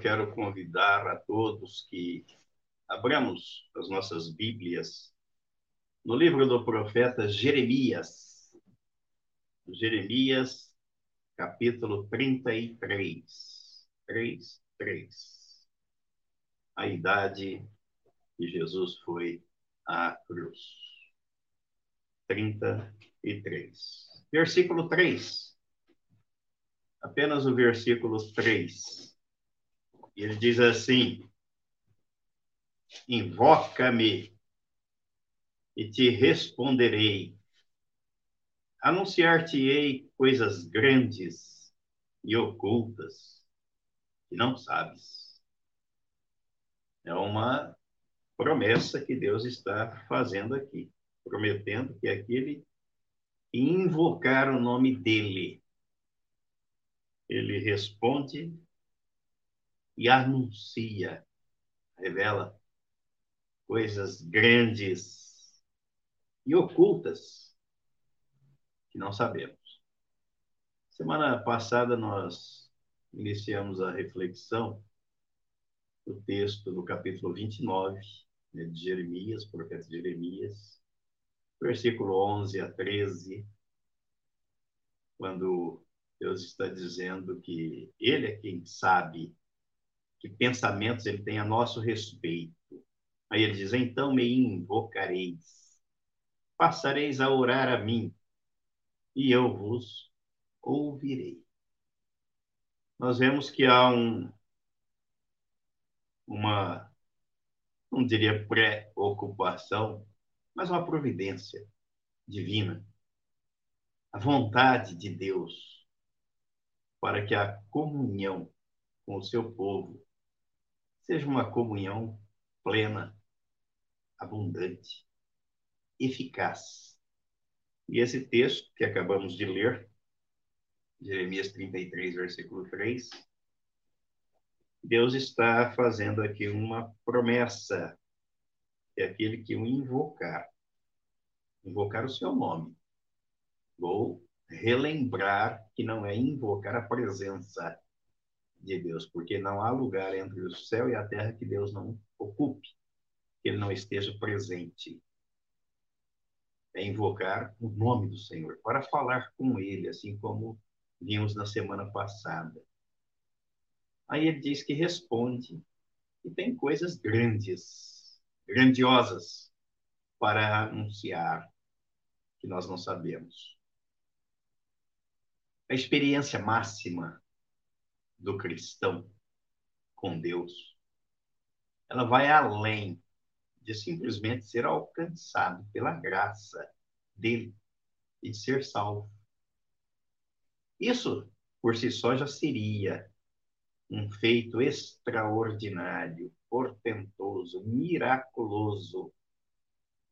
Quero convidar a todos que abramos as nossas Bíblias no livro do profeta Jeremias. Jeremias, capítulo 33. 3, 3. A idade que Jesus foi à cruz. 33. Versículo 3 apenas o versículo 3. Ele diz assim: Invoca-me e te responderei. Anunciar-te-ei coisas grandes e ocultas que não sabes. É uma promessa que Deus está fazendo aqui, prometendo que aquele que invocar o nome dele ele responde e anuncia, revela coisas grandes e ocultas que não sabemos. Semana passada nós iniciamos a reflexão do texto do capítulo 29 né, de Jeremias, profeta Jeremias, versículo 11 a 13, quando Deus está dizendo que Ele é quem sabe que pensamentos Ele tem a nosso respeito. Aí Ele diz: Então me invocareis, passareis a orar a mim, e eu vos ouvirei. Nós vemos que há um, uma, não diria preocupação, mas uma providência divina. A vontade de Deus para que a comunhão com o seu povo seja uma comunhão plena, abundante, eficaz. E esse texto que acabamos de ler, Jeremias 33, versículo 3, Deus está fazendo aqui uma promessa, é aquele que o invocar, invocar o seu nome. Vou relembrar que não é invocar a presença de Deus, porque não há lugar entre o céu e a terra que Deus não ocupe, que ele não esteja presente. É invocar o nome do Senhor, para falar com ele, assim como vimos na semana passada. Aí ele diz que responde e tem coisas grandes, grandiosas para anunciar que nós não sabemos a experiência máxima do cristão com Deus, ela vai além de simplesmente ser alcançado pela graça dele e de ser salvo. Isso, por si só, já seria um feito extraordinário, portentoso, miraculoso,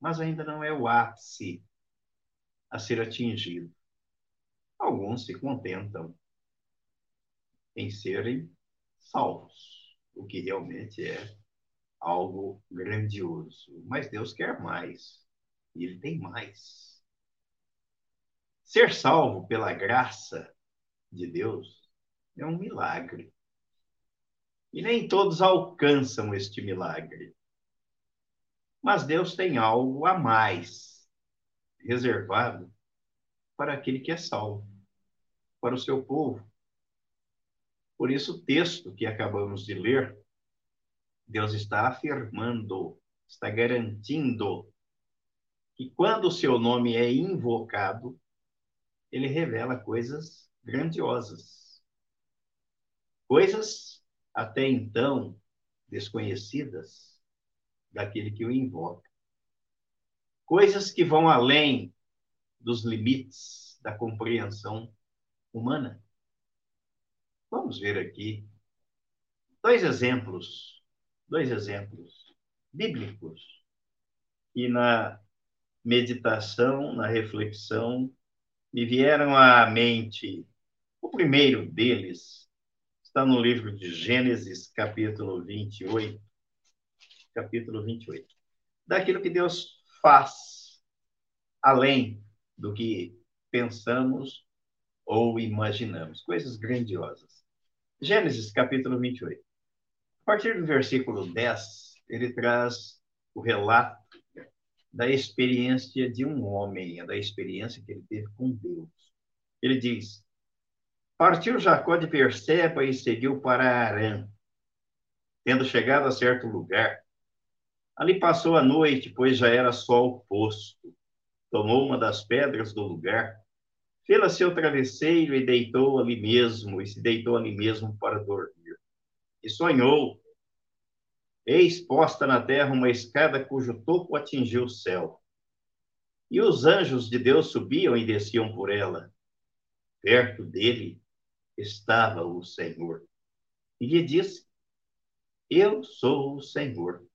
mas ainda não é o ápice a ser atingido. Alguns se contentam em serem salvos, o que realmente é algo grandioso. Mas Deus quer mais, e Ele tem mais. Ser salvo pela graça de Deus é um milagre. E nem todos alcançam este milagre. Mas Deus tem algo a mais reservado para aquele que é salvo, para o seu povo. Por isso, o texto que acabamos de ler, Deus está afirmando, está garantindo que quando o seu nome é invocado, ele revela coisas grandiosas. Coisas até então desconhecidas daquele que o invoca. Coisas que vão além dos limites da compreensão humana. Vamos ver aqui dois exemplos, dois exemplos bíblicos que na meditação, na reflexão, me vieram à mente. O primeiro deles está no livro de Gênesis, capítulo 28, capítulo 28. Daquilo que Deus faz além do que pensamos ou imaginamos. Coisas grandiosas. Gênesis capítulo 28. A partir do versículo 10, ele traz o relato da experiência de um homem, da experiência que ele teve com Deus. Ele diz: Partiu Jacó de Perseba e seguiu para Arã. Tendo chegado a certo lugar, ali passou a noite, pois já era sol posto. Tomou uma das pedras do lugar, fez seu travesseiro e deitou ali mesmo, e se deitou ali mesmo para dormir. E sonhou Eis posta na terra uma escada cujo topo atingiu o céu. E os anjos de Deus subiam e desciam por ela. Perto dele estava o Senhor. E lhe disse: Eu sou o Senhor,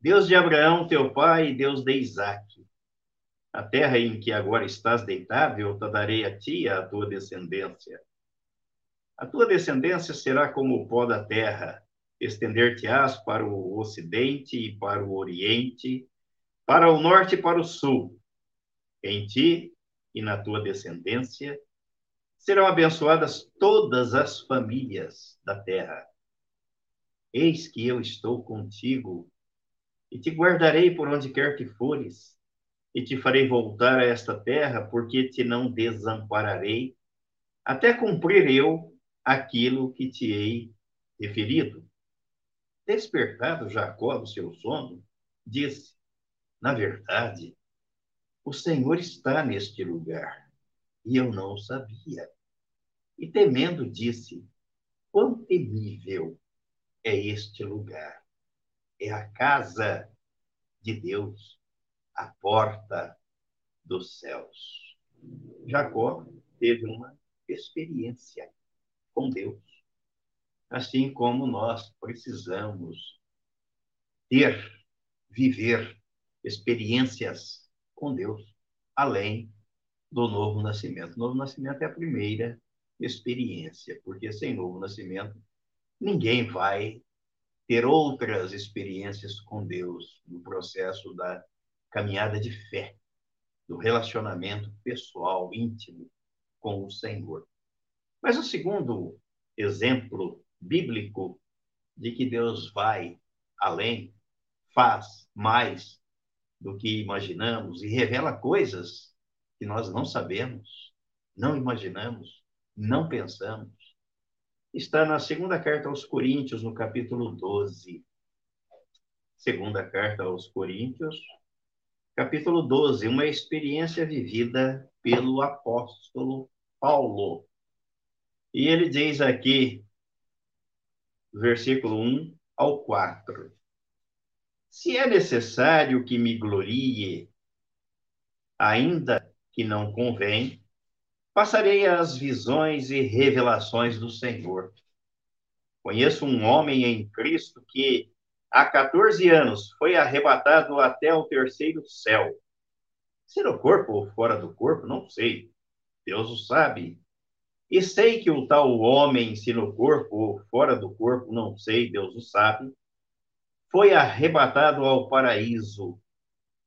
Deus de Abraão, teu pai, e Deus de Isaque. A terra em que agora estás deitado, eu te darei a ti e à tua descendência. A tua descendência será como o pó da terra estender-te-ás para o ocidente e para o oriente, para o norte e para o sul. Em ti e na tua descendência serão abençoadas todas as famílias da terra. Eis que eu estou contigo e te guardarei por onde quer que fores, e te farei voltar a esta terra, porque te não desampararei, até cumprir eu aquilo que te hei referido. Despertado Jacó do seu sono, disse: Na verdade, o Senhor está neste lugar, e eu não sabia. E temendo, disse: Quão temível é este lugar! É a casa de Deus, a porta dos céus. Jacó teve uma experiência com Deus assim como nós precisamos ter, viver experiências com Deus, além do novo nascimento. O novo nascimento é a primeira experiência, porque sem novo nascimento, ninguém vai ter outras experiências com Deus no processo da caminhada de fé, do relacionamento pessoal, íntimo com o Senhor. Mas o segundo exemplo bíblico de que Deus vai além, faz mais do que imaginamos e revela coisas que nós não sabemos, não imaginamos, não pensamos. Está na segunda carta aos Coríntios, no capítulo 12. Segunda carta aos Coríntios, capítulo 12, uma experiência vivida pelo apóstolo Paulo. E ele diz aqui, versículo 1 ao 4. Se é necessário que me glorie, ainda que não convém, passarei as visões e revelações do Senhor. Conheço um homem em Cristo que, há 14 anos, foi arrebatado até o terceiro céu. Se no corpo ou fora do corpo, não sei. Deus o sabe. E sei que o tal homem, se no corpo ou fora do corpo, não sei, Deus o sabe, foi arrebatado ao paraíso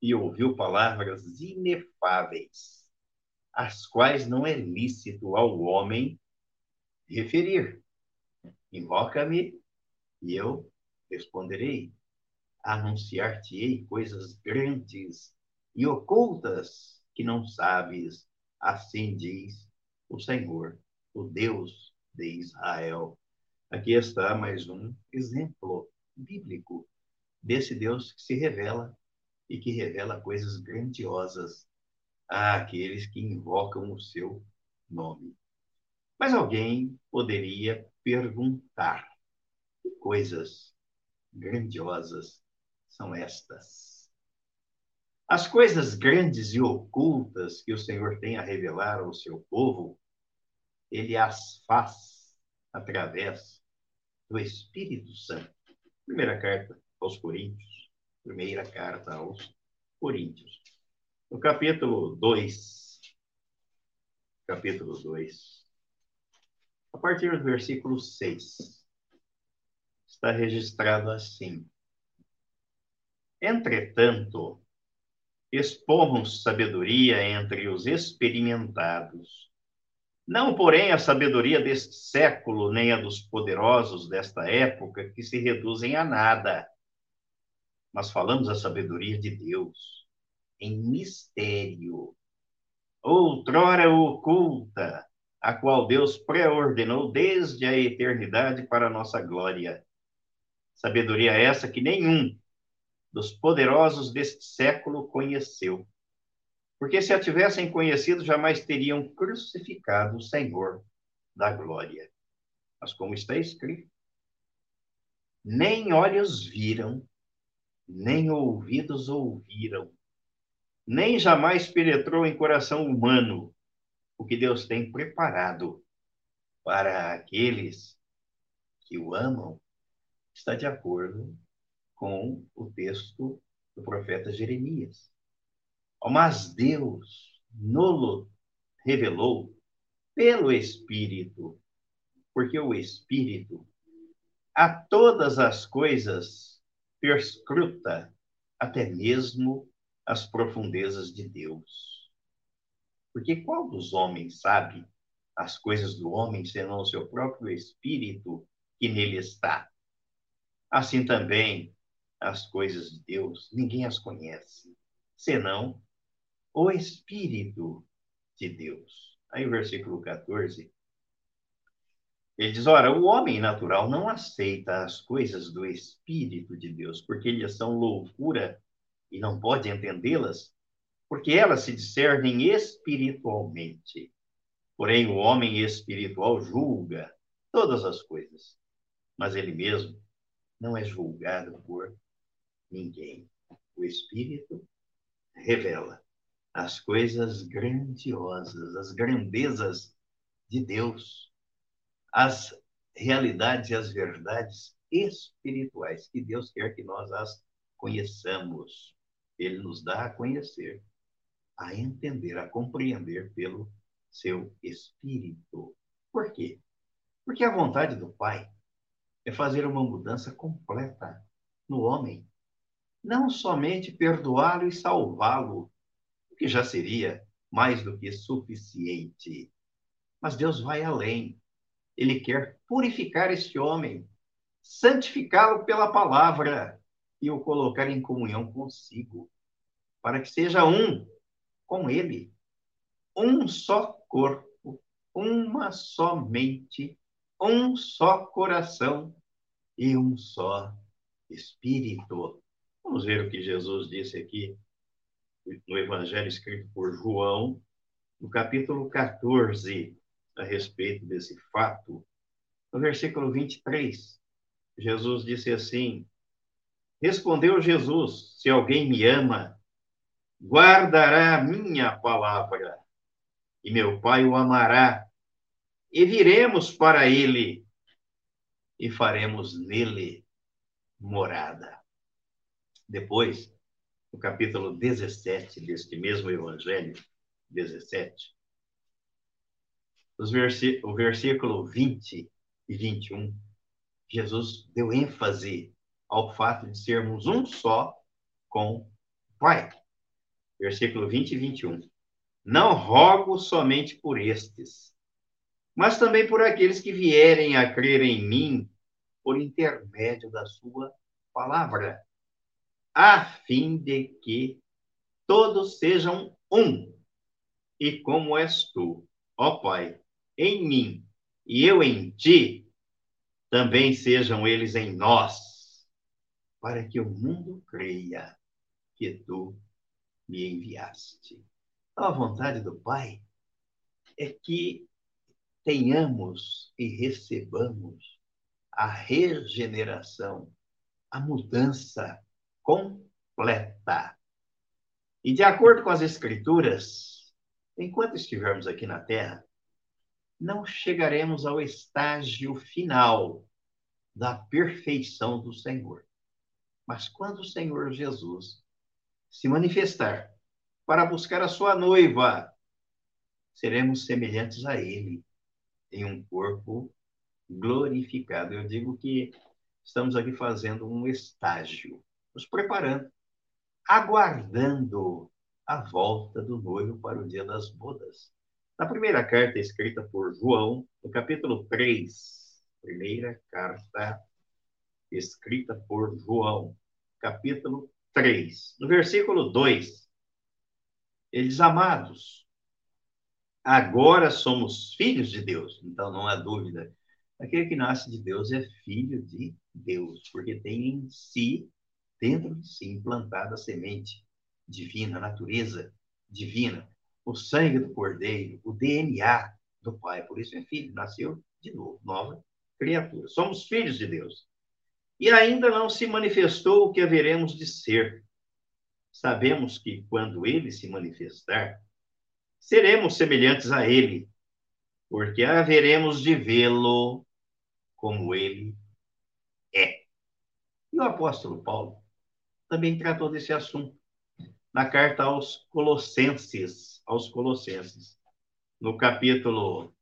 e ouviu palavras inefáveis, as quais não é lícito ao homem referir. Invoca-me e eu responderei. Anunciar-te-ei coisas grandes e ocultas que não sabes, assim diz o Senhor o Deus de Israel. Aqui está mais um exemplo bíblico desse Deus que se revela e que revela coisas grandiosas àqueles que invocam o seu nome. Mas alguém poderia perguntar: coisas grandiosas são estas? As coisas grandes e ocultas que o Senhor tem a revelar ao seu povo ele as faz através do Espírito Santo. Primeira carta aos Coríntios. Primeira carta aos Coríntios. No capítulo 2, capítulo 2, a partir do versículo 6, está registrado assim: Entretanto, expomos sabedoria entre os experimentados Não, porém, a sabedoria deste século, nem a dos poderosos desta época, que se reduzem a nada. Mas falamos a sabedoria de Deus em mistério, outrora oculta, a qual Deus pré-ordenou desde a eternidade para a nossa glória. Sabedoria essa que nenhum dos poderosos deste século conheceu. Porque se a tivessem conhecido, jamais teriam crucificado o Senhor da glória. Mas como está escrito, nem olhos viram, nem ouvidos ouviram, nem jamais penetrou em coração humano o que Deus tem preparado para aqueles que o amam, está de acordo com o texto do profeta Jeremias. Mas Deus nolo revelou pelo Espírito, porque o Espírito a todas as coisas perscruta, até mesmo as profundezas de Deus. Porque qual dos homens sabe as coisas do homem senão o seu próprio espírito que nele está? Assim também as coisas de Deus, ninguém as conhece, senão o Espírito de Deus. Aí o versículo 14, ele diz: Ora, o homem natural não aceita as coisas do Espírito de Deus, porque eles são loucura e não pode entendê-las, porque elas se discernem espiritualmente. Porém, o homem espiritual julga todas as coisas, mas ele mesmo não é julgado por ninguém. O Espírito revela as coisas grandiosas, as grandezas de Deus, as realidades e as verdades espirituais que Deus quer que nós as conheçamos. Ele nos dá a conhecer, a entender, a compreender pelo seu espírito. Por quê? Porque a vontade do Pai é fazer uma mudança completa no homem. Não somente perdoá-lo e salvá-lo, o que já seria mais do que suficiente. Mas Deus vai além. Ele quer purificar este homem, santificá-lo pela palavra e o colocar em comunhão consigo, para que seja um com ele, um só corpo, uma só mente, um só coração e um só espírito. Vamos ver o que Jesus disse aqui no Evangelho escrito por João, no capítulo 14, a respeito desse fato. No versículo 23, Jesus disse assim: Respondeu Jesus: Se alguém me ama, guardará a minha palavra, e meu Pai o amará, e viremos para ele, e faremos nele morada. Depois, no capítulo 17 deste mesmo Evangelho, 17, os o versículo 20 e 21, Jesus deu ênfase ao fato de sermos um só com o Pai. Versículo 20 e 21. Não rogo somente por estes, mas também por aqueles que vierem a crer em mim por intermédio da sua palavra, a fim de que todos sejam um. E como és tu, ó Pai, em mim e eu em ti, também sejam eles em nós para que o mundo creia que tu me enviaste. Então, a vontade do Pai é que tenhamos e recebamos a regeneração, a mudança completa. E de acordo com as Escrituras, enquanto estivermos aqui na Terra, não chegaremos ao estágio final da perfeição do Senhor. Mas quando o Senhor Jesus se manifestar para buscar a sua noiva, seremos semelhantes a ele em um corpo glorificado. Eu digo que estamos aqui fazendo um estágio, nos preparando, aguardando a volta do noivo para o dia das bodas. Na primeira carta escrita por João, no capítulo 3, primeira carta escrita por João, capítulo 3, no versículo 2, eles amados, agora somos filhos de Deus, então não há dúvida. Aquele que nasce de Deus é filho de Deus, porque tem em si, dentro de si, implantada a semente divina, a natureza divina, o sangue do cordeiro, o DNA do Pai. Por isso é filho, nasceu de novo, nova criatura. Somos filhos de Deus. E ainda não se manifestou o que haveremos de ser. Sabemos que quando ele se manifestar, seremos semelhantes a ele, porque haveremos de vê-lo como ele é. E o apóstolo Paulo também tratou desse assunto na carta aos Colossenses, aos Colossenses, no capítulo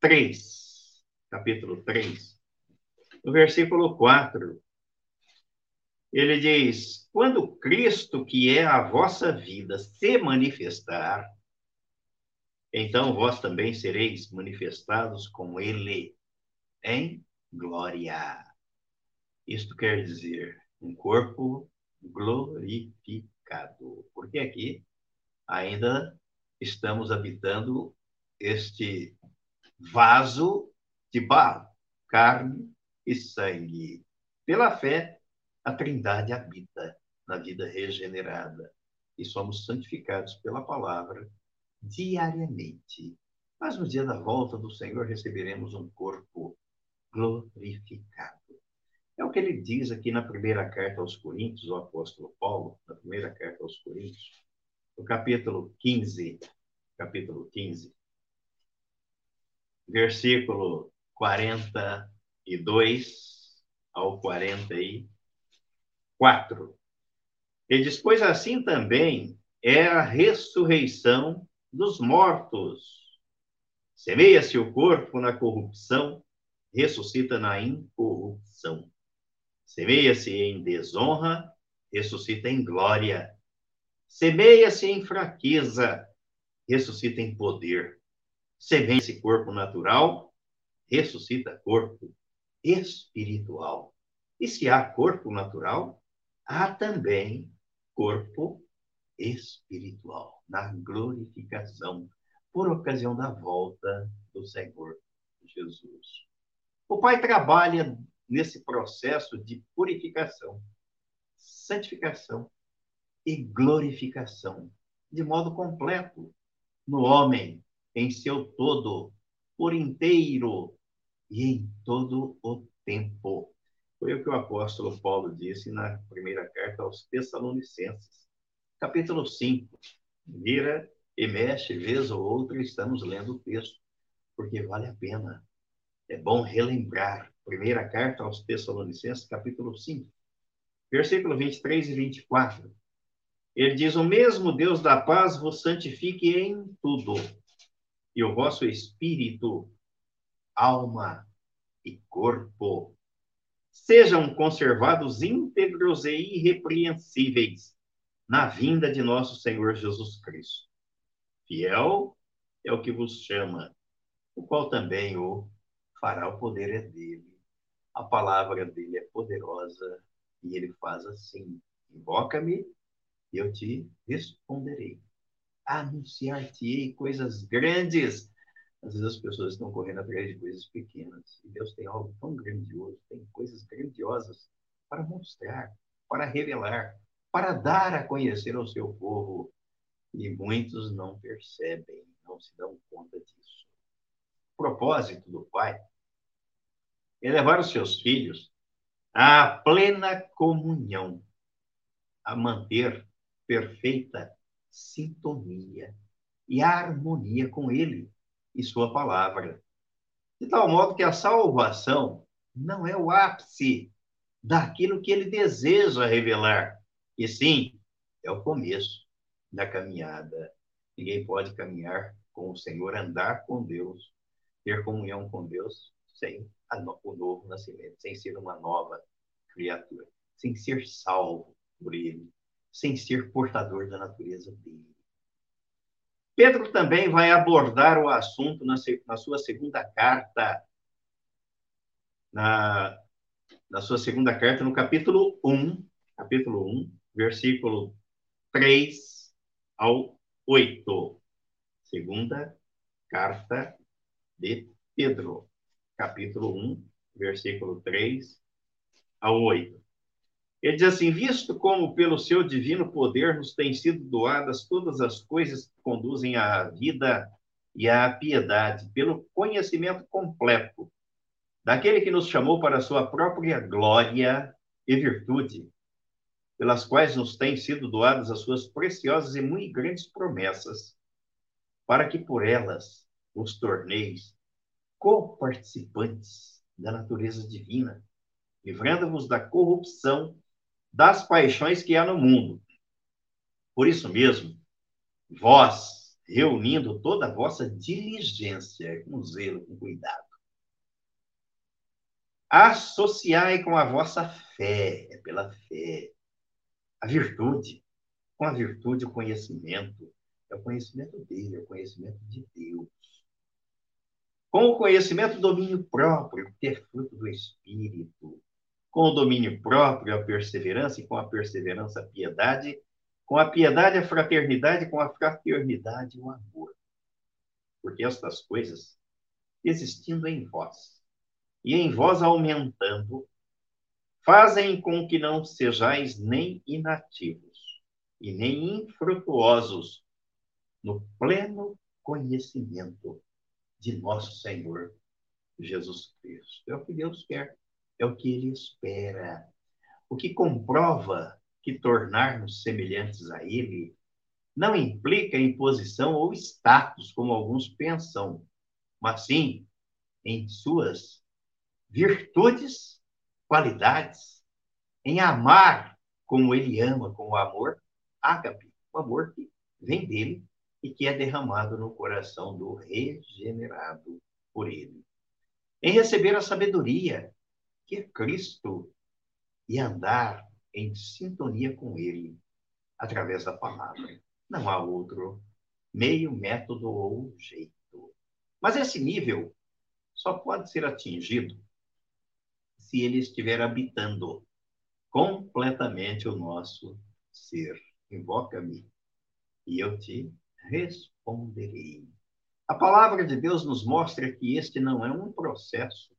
3, capítulo 3, no versículo 4, ele diz: Quando Cristo, que é a vossa vida, se manifestar, então vós também sereis manifestados com Ele em glória. Isto quer dizer um corpo glorificado. Porque aqui ainda estamos habitando este vaso de barro, carne e sangue. Pela fé, a Trindade habita na vida regenerada e somos santificados pela palavra diariamente. Mas no dia da volta do Senhor receberemos um corpo glorificado. É o que ele diz aqui na primeira carta aos Coríntios, o apóstolo Paulo, na primeira carta aos Coríntios, no capítulo 15, capítulo 15, versículo 42 ao 44. Ele diz: Pois assim também é a ressurreição dos mortos. Semeia-se o corpo na corrupção, ressuscita na incorrupção. Semeia-se em desonra, ressuscita em glória. Semeia-se em fraqueza, ressuscita em poder. Semeia-se corpo natural, ressuscita corpo espiritual. E se há corpo natural, há também corpo espiritual, na glorificação, por ocasião da volta do Senhor Jesus. O Pai trabalha nesse processo de purificação, santificação e glorificação, de modo completo, no homem, em seu todo, por inteiro e em todo o tempo. Foi o que o apóstolo Paulo disse na primeira carta aos Tessalonicenses, capítulo 5. Vira e mexe, vez ou outra, estamos lendo o texto, porque vale a pena. É bom relembrar Primeira carta aos Tessalonicenses, capítulo 5, versículo 23 e 24. Ele diz: O mesmo Deus da paz vos santifique em tudo, e o vosso espírito, alma e corpo sejam conservados íntegros e irrepreensíveis na vinda de nosso Senhor Jesus Cristo. Fiel é o que vos chama, o qual também o fará, o poder é dele a palavra dele é poderosa e ele faz assim: invoca-me e eu te responderei. Anunciar-te-ei coisas grandes. Às vezes as pessoas estão correndo atrás de coisas pequenas e Deus tem algo tão grandioso, tem coisas grandiosas para mostrar, para revelar, para dar a conhecer ao seu povo. E muitos não percebem, não se dão conta disso. O propósito do Pai é levar os seus filhos à plena comunhão, a manter perfeita sintonia e harmonia com Ele e Sua palavra. De tal modo que a salvação não é o ápice daquilo que Ele deseja revelar, e sim, é o começo da caminhada. Ninguém pode caminhar com o Senhor, andar com Deus, ter comunhão com Deus, sem o novo nascimento, sem ser uma nova criatura, sem ser salvo por ele, sem ser portador da natureza dele. Pedro também vai abordar o assunto na, na sua segunda carta, na, na sua segunda carta, no capítulo 1, capítulo 1, versículo 3 ao 8. Segunda carta de Pedro, capítulo 1, versículo 3 ao 8. Ele diz assim: Visto como pelo seu divino poder nos têm sido doadas todas as coisas que conduzem à vida e à piedade, pelo conhecimento completo daquele que nos chamou para a sua própria glória e virtude, pelas quais nos têm sido doadas as suas preciosas e muito grandes promessas, para que por elas os torneis co-participantes da natureza divina, livrando-vos da corrupção das paixões que há no mundo. Por isso mesmo, vós, reunindo toda a vossa diligência, com zelo, com cuidado, associai com a vossa fé, é pela fé, a virtude, com a virtude o conhecimento, é o conhecimento dele, é o conhecimento de Deus. Com o conhecimento, o domínio próprio, que é fruto do Espírito com o domínio próprio, a perseverança, e com a perseverança, a piedade, com a piedade, a fraternidade, com a fraternidade, o amor. Porque estas coisas, existindo em vós, e em vós aumentando, fazem com que não sejais nem inativos e nem infrutuosos no pleno conhecimento de nosso Senhor Jesus Cristo. É o que Deus quer é o que ele espera. O que comprova que tornar-nos semelhantes a ele não implica em posição ou status, como alguns pensam, mas sim em suas virtudes, qualidades, em amar como ele ama, com o amor ágape, o amor que vem dele e que é derramado no coração do regenerado por ele. Em receber a sabedoria, que é Cristo e andar em sintonia com Ele através da palavra. Não há outro meio, método ou jeito. Mas esse nível só pode ser atingido se ele estiver habitando completamente o nosso ser. Invoca-me e eu te responderei. A palavra de Deus nos mostra que este não é um processo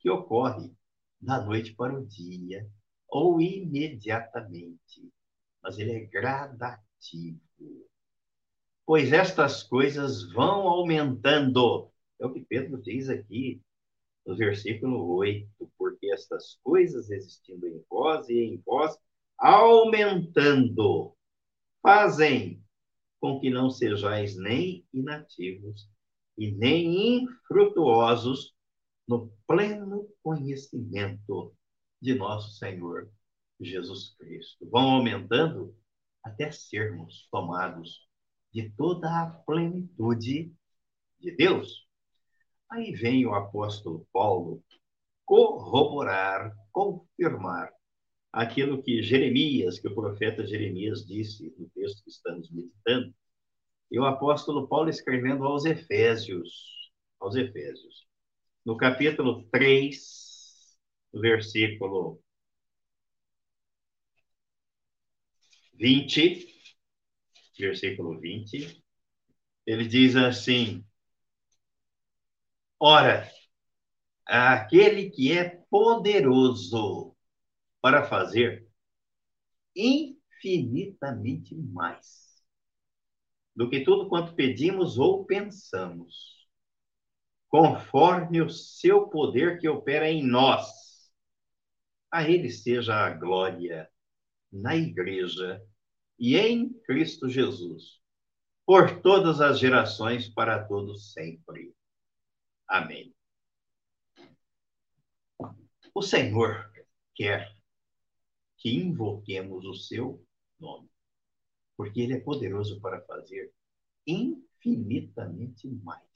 que ocorre da noite para o dia, ou imediatamente, mas ele é gradativo. Pois estas coisas vão aumentando. É o que Pedro diz aqui no versículo 8, porque estas coisas existindo em vós e em vós, aumentando, fazem com que não sejais nem inativos e nem infrutuosos no pleno conhecimento de nosso Senhor Jesus Cristo. Vão aumentando até sermos tomados de toda a plenitude de Deus. Aí vem o apóstolo Paulo corroborar, confirmar aquilo que Jeremias, que o profeta Jeremias disse no texto que estamos meditando, e o apóstolo Paulo escrevendo aos Efésios, aos Efésios no capítulo 3, versículo 20, versículo 20, ele diz assim: Ora, aquele que é poderoso para fazer infinitamente mais do que tudo quanto pedimos ou pensamos conforme o seu poder que opera em nós. A ele seja a glória na igreja e em Cristo Jesus, por todas as gerações, para todos sempre. Amém. O Senhor quer que invoquemos o seu nome, porque ele é poderoso para fazer infinitamente mais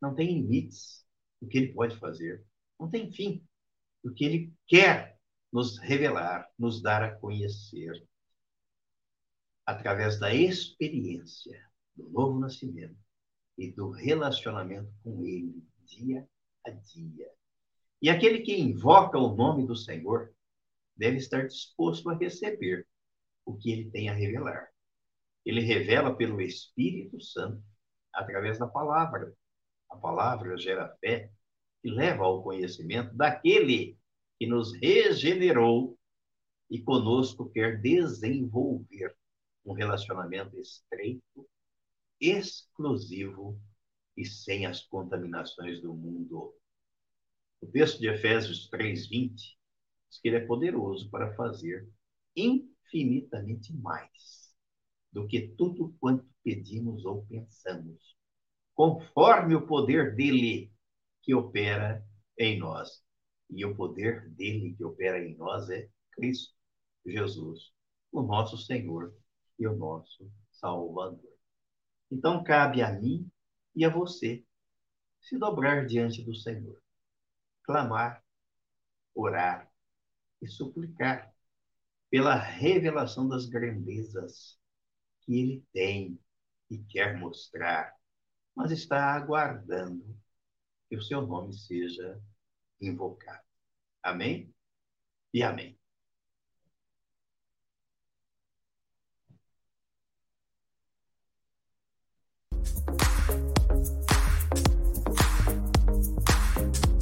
não tem limites do que ele pode fazer, não tem fim do que ele quer nos revelar, nos dar a conhecer através da experiência do novo nascimento e do relacionamento com Ele, dia a dia. E aquele que invoca o nome do Senhor deve estar disposto a receber o que ele tem a revelar. Ele revela pelo Espírito Santo, através da palavra. A palavra gera fé e leva ao conhecimento daquele que nos regenerou e conosco quer desenvolver um relacionamento estreito, exclusivo e sem as contaminações do mundo. O texto de Efésios 3:20 diz que ele é poderoso para fazer infinitamente mais do que tudo quanto pedimos ou pensamos, conforme o poder dele que opera em nós. E o poder dele que opera em nós é Cristo Jesus, o nosso Senhor e o nosso Salvador. Então cabe a mim e a você se dobrar diante do Senhor, clamar, orar e suplicar pela revelação das grandezas que ele tem e quer mostrar, mas está aguardando que o seu nome seja invocado. Amém? E amém.